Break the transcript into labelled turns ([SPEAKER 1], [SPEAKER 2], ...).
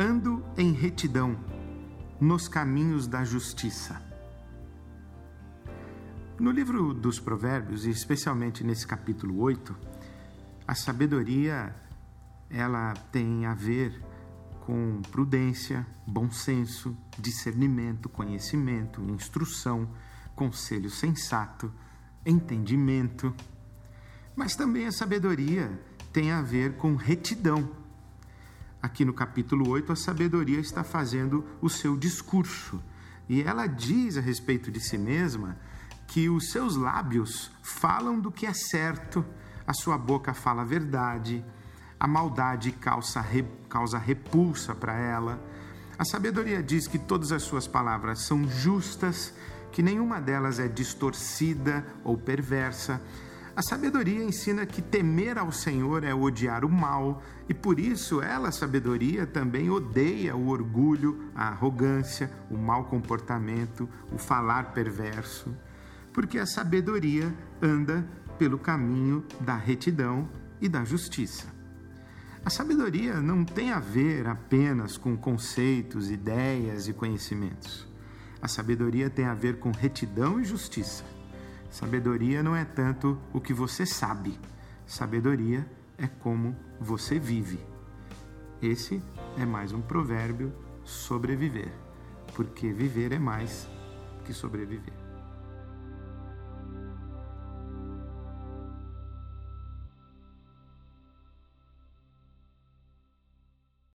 [SPEAKER 1] Ando em retidão nos caminhos da justiça. No livro dos Provérbios, e especialmente nesse capítulo 8, a sabedoria ela tem a ver com prudência, bom senso, discernimento, conhecimento, instrução, conselho sensato, entendimento. Mas também a sabedoria tem a ver com retidão. Aqui no capítulo 8, a sabedoria está fazendo o seu discurso e ela diz a respeito de si mesma que os seus lábios falam do que é certo, a sua boca fala a verdade, a maldade causa, causa repulsa para ela. A sabedoria diz que todas as suas palavras são justas, que nenhuma delas é distorcida ou perversa. A sabedoria ensina que temer ao Senhor é odiar o mal, e por isso ela, sabedoria, também odeia o orgulho, a arrogância, o mau comportamento, o falar perverso, porque a sabedoria anda pelo caminho da retidão e da justiça. A sabedoria não tem a ver apenas com conceitos, ideias e conhecimentos. A sabedoria tem a ver com retidão e justiça. Sabedoria não é tanto o que você sabe, sabedoria é como você vive. Esse é mais um provérbio sobreviver, porque viver é mais que sobreviver.